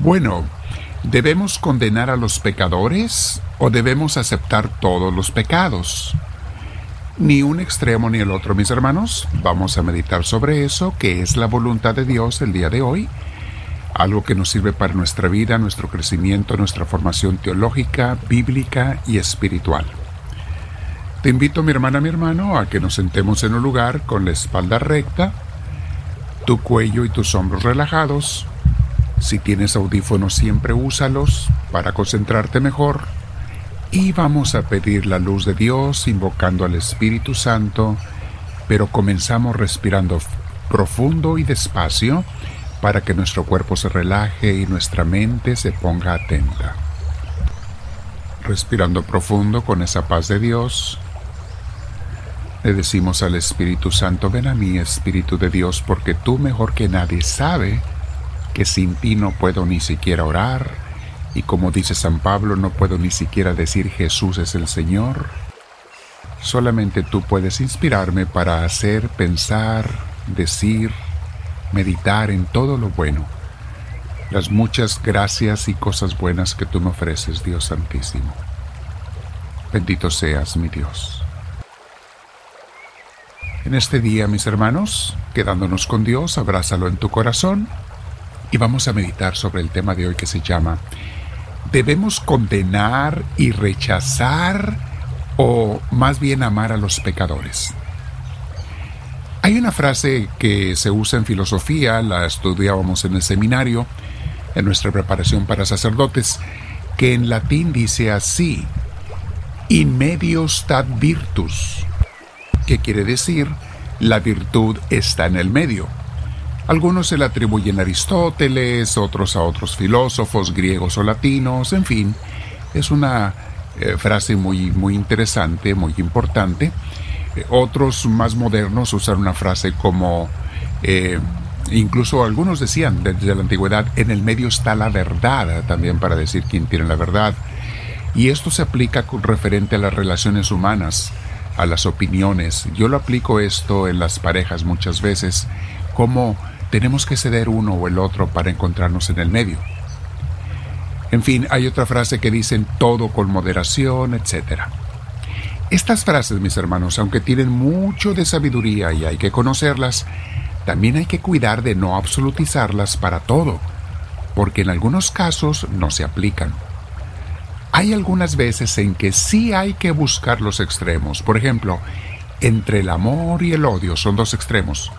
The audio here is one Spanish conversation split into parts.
Bueno, ¿debemos condenar a los pecadores o debemos aceptar todos los pecados? Ni un extremo ni el otro, mis hermanos. Vamos a meditar sobre eso, que es la voluntad de Dios el día de hoy, algo que nos sirve para nuestra vida, nuestro crecimiento, nuestra formación teológica, bíblica y espiritual. Te invito, mi hermana, mi hermano, a que nos sentemos en un lugar con la espalda recta, tu cuello y tus hombros relajados. Si tienes audífonos, siempre úsalos para concentrarte mejor. Y vamos a pedir la luz de Dios invocando al Espíritu Santo, pero comenzamos respirando profundo y despacio para que nuestro cuerpo se relaje y nuestra mente se ponga atenta. Respirando profundo con esa paz de Dios, le decimos al Espíritu Santo, ven a mí, Espíritu de Dios, porque tú mejor que nadie sabe que sin ti no puedo ni siquiera orar, y como dice San Pablo, no puedo ni siquiera decir Jesús es el Señor. Solamente tú puedes inspirarme para hacer, pensar, decir, meditar en todo lo bueno, las muchas gracias y cosas buenas que tú me ofreces, Dios Santísimo. Bendito seas, mi Dios. En este día, mis hermanos, quedándonos con Dios, abrázalo en tu corazón y vamos a meditar sobre el tema de hoy que se llama ¿Debemos condenar y rechazar o más bien amar a los pecadores? Hay una frase que se usa en filosofía, la estudiábamos en el seminario, en nuestra preparación para sacerdotes, que en latín dice así, in medio stat virtus, que quiere decir la virtud está en el medio. Algunos se la atribuyen a Aristóteles, otros a otros filósofos griegos o latinos, en fin, es una eh, frase muy, muy interesante, muy importante. Eh, otros más modernos usan una frase como, eh, incluso algunos decían desde la antigüedad, en el medio está la verdad, también para decir quién tiene la verdad. Y esto se aplica con referente a las relaciones humanas a las opiniones. Yo lo aplico esto en las parejas muchas veces, como tenemos que ceder uno o el otro para encontrarnos en el medio. En fin, hay otra frase que dicen todo con moderación, etc. Estas frases, mis hermanos, aunque tienen mucho de sabiduría y hay que conocerlas, también hay que cuidar de no absolutizarlas para todo, porque en algunos casos no se aplican. Hay algunas veces en que sí hay que buscar los extremos. Por ejemplo, entre el amor y el odio son dos extremos.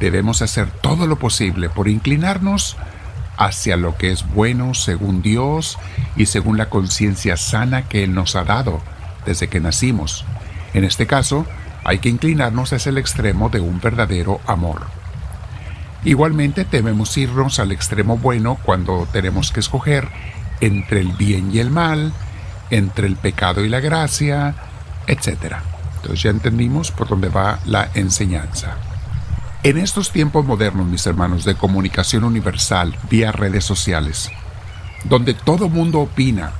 Debemos hacer todo lo posible por inclinarnos hacia lo que es bueno según Dios y según la conciencia sana que Él nos ha dado desde que nacimos. En este caso, hay que inclinarnos hacia el extremo de un verdadero amor. Igualmente debemos irnos al extremo bueno cuando tenemos que escoger entre el bien y el mal, entre el pecado y la gracia, etc. Entonces ya entendimos por dónde va la enseñanza. En estos tiempos modernos, mis hermanos, de comunicación universal vía redes sociales, donde todo mundo opina,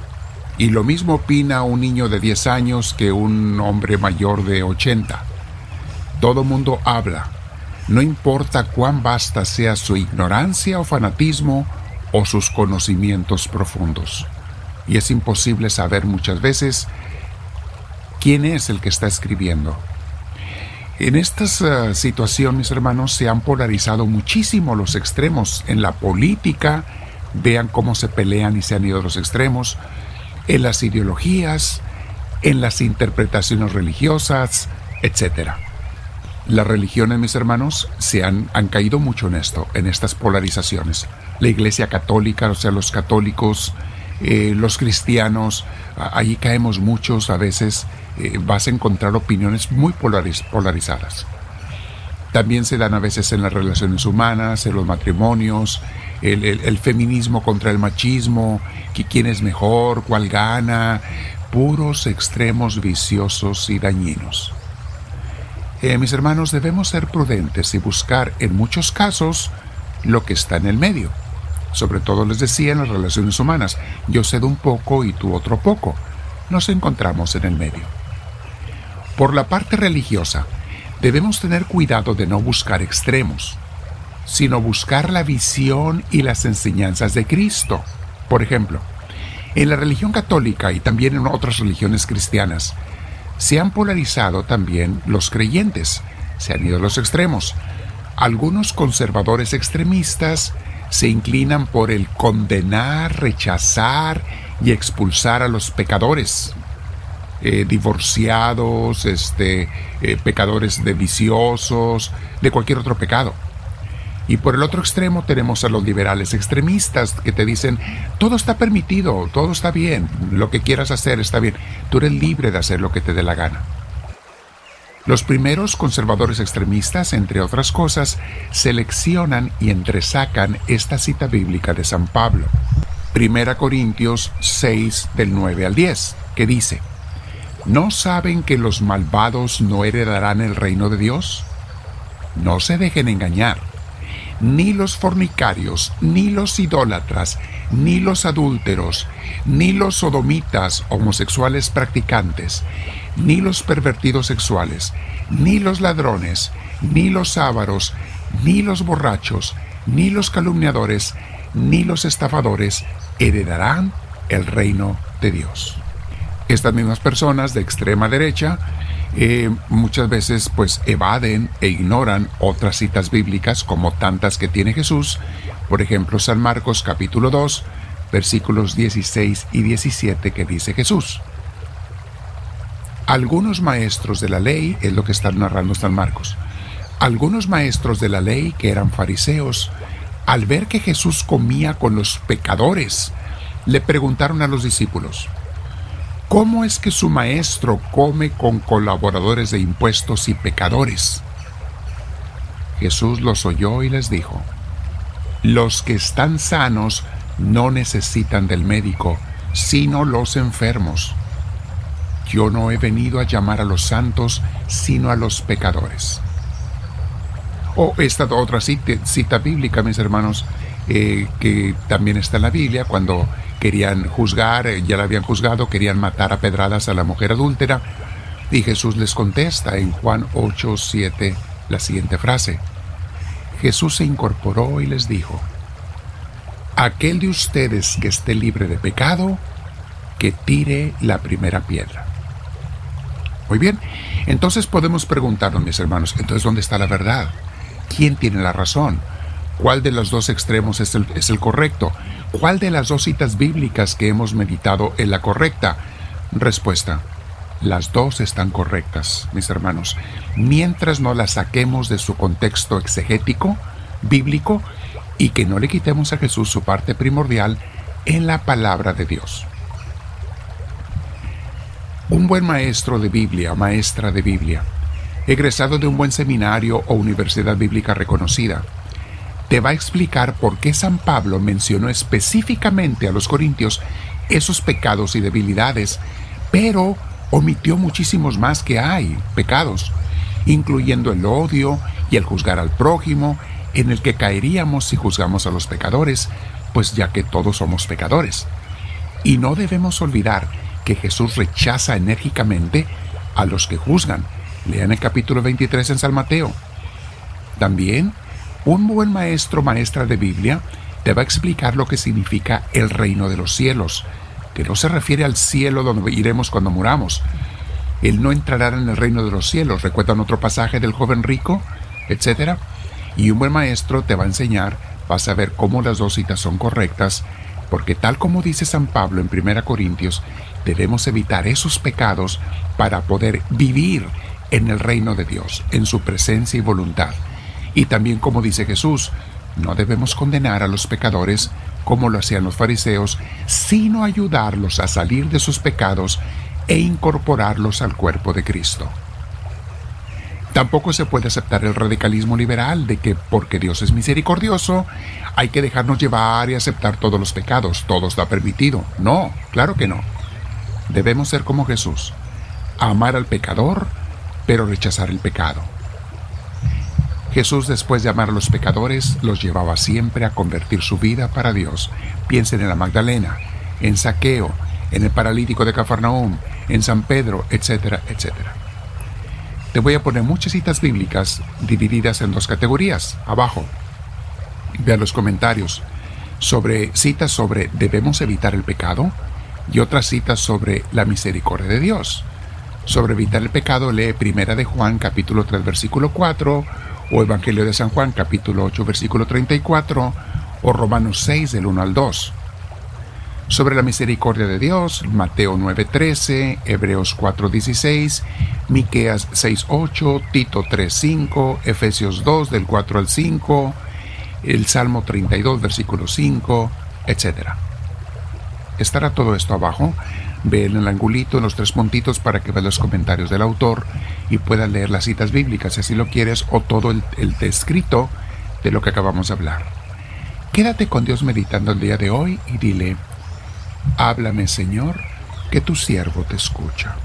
y lo mismo opina un niño de 10 años que un hombre mayor de 80, todo mundo habla, no importa cuán vasta sea su ignorancia o fanatismo o sus conocimientos profundos. Y es imposible saber muchas veces quién es el que está escribiendo. En esta uh, situación, mis hermanos, se han polarizado muchísimo los extremos en la política, vean cómo se pelean y se han ido los extremos, en las ideologías, en las interpretaciones religiosas, etc. Las religiones, mis hermanos, se han, han caído mucho en esto, en estas polarizaciones. La Iglesia Católica, o sea, los católicos, eh, los cristianos, allí caemos muchos, a veces eh, vas a encontrar opiniones muy polarizadas. También se dan a veces en las relaciones humanas, en los matrimonios, el, feminismo contra el machismo, quién es mejor, cuál gana, puros extremos viciosos y dañinos. Eh, mis hermanos, debemos ser prudentes y buscar en muchos casos lo que está en el medio sobre todo les decía en las relaciones humanas, yo cedo un poco y tú otro poco. Nos encontramos en el medio. Por la parte religiosa, debemos tener cuidado de no buscar extremos. sino buscar la visión y las enseñanzas de Cristo. Por ejemplo, en la religión católica y también en otras religiones cristianas, se han polarizado también los creyentes, se han ido a los extremos. Algunos conservadores extremistas se inclinan por el condenar, rechazar y expulsar a los pecadores, eh, divorciados, este, eh, pecadores de viciosos, de cualquier otro pecado. Y por el otro extremo tenemos a los liberales extremistas que te dicen, todo está permitido, todo está bien, lo que quieras hacer está bien, tú eres libre de hacer lo que te dé la gana. Los primeros conservadores extremistas, entre otras cosas, seleccionan y entresacan esta cita bíblica de San Pablo, 1 Corintios 6 del 9 al 10, que dice, ¿No saben que los malvados no heredarán el reino de Dios? No se dejen engañar ni los fornicarios, ni los idólatras, ni los adúlteros, ni los sodomitas homosexuales practicantes, ni los pervertidos sexuales, ni los ladrones, ni los ávaros, ni los borrachos, ni los calumniadores, ni los estafadores heredarán el reino de Dios. Estas mismas personas de extrema derecha eh, muchas veces pues evaden e ignoran otras citas bíblicas como tantas que tiene Jesús, por ejemplo San Marcos capítulo 2, versículos 16 y 17 que dice Jesús. Algunos maestros de la ley, es lo que está narrando San Marcos, algunos maestros de la ley que eran fariseos, al ver que Jesús comía con los pecadores, le preguntaron a los discípulos, ¿Cómo es que su maestro come con colaboradores de impuestos y pecadores? Jesús los oyó y les dijo, Los que están sanos no necesitan del médico, sino los enfermos. Yo no he venido a llamar a los santos, sino a los pecadores. O esta otra cita, bíblica, mis hermanos, eh, que también está en la Biblia, cuando querían juzgar, eh, ya la habían juzgado, querían matar a pedradas a la mujer adúltera. Y Jesús les contesta en Juan 8, 7 la siguiente frase. Jesús se incorporó y les dijo, Aquel de ustedes que esté libre de pecado, que tire la primera piedra. Muy bien, entonces podemos preguntarnos, mis hermanos, entonces ¿dónde está la verdad? ¿Quién tiene la razón? ¿Cuál de los dos extremos es el, es el correcto? ¿Cuál de las dos citas bíblicas que hemos meditado es la correcta? Respuesta. Las dos están correctas, mis hermanos. Mientras no las saquemos de su contexto exegético, bíblico, y que no le quitemos a Jesús su parte primordial en la palabra de Dios. Un buen maestro de Biblia, maestra de Biblia, egresado de un buen seminario o universidad bíblica reconocida, te va a explicar por qué San Pablo mencionó específicamente a los corintios esos pecados y debilidades, pero omitió muchísimos más que hay pecados, incluyendo el odio y el juzgar al prójimo, en el que caeríamos si juzgamos a los pecadores, pues ya que todos somos pecadores. Y no debemos olvidar que Jesús rechaza enérgicamente a los que juzgan. Lean el capítulo 23 en San Mateo. También un buen maestro maestra de Biblia te va a explicar lo que significa el reino de los cielos, que no se refiere al cielo donde iremos cuando muramos. Él no entrará en el reino de los cielos. ¿Recuerdan otro pasaje del joven rico? Etcétera. Y un buen maestro te va a enseñar, vas a ver cómo las dos citas son correctas, porque tal como dice San Pablo en 1 Corintios, debemos evitar esos pecados para poder vivir en el reino de Dios, en su presencia y voluntad. Y también como dice Jesús, no debemos condenar a los pecadores como lo hacían los fariseos, sino ayudarlos a salir de sus pecados e incorporarlos al cuerpo de Cristo. Tampoco se puede aceptar el radicalismo liberal de que porque Dios es misericordioso, hay que dejarnos llevar y aceptar todos los pecados, todo está permitido. No, claro que no. Debemos ser como Jesús, amar al pecador, pero rechazar el pecado. Jesús, después de amar a los pecadores, los llevaba siempre a convertir su vida para Dios. Piensen en la Magdalena, en Saqueo, en el paralítico de Cafarnaúm, en San Pedro, etcétera, etcétera. Te voy a poner muchas citas bíblicas divididas en dos categorías, abajo. Vea los comentarios sobre citas sobre debemos evitar el pecado y otras citas sobre la misericordia de Dios. Sobre evitar el pecado lee Primera de Juan capítulo 3 versículo 4 o Evangelio de San Juan capítulo 8 versículo 34 o Romanos 6 del 1 al 2. Sobre la misericordia de Dios, Mateo 9:13, Hebreos 4:16, Miqueas 6:8, Tito 3:5, Efesios 2 del 4 al 5, el Salmo 32 versículo 5, etc. Estará todo esto abajo. Ve en el angulito, en los tres puntitos, para que veas los comentarios del autor y puedas leer las citas bíblicas, si así lo quieres, o todo el, el descrito de lo que acabamos de hablar. Quédate con Dios meditando el día de hoy y dile, háblame Señor, que tu siervo te escucha.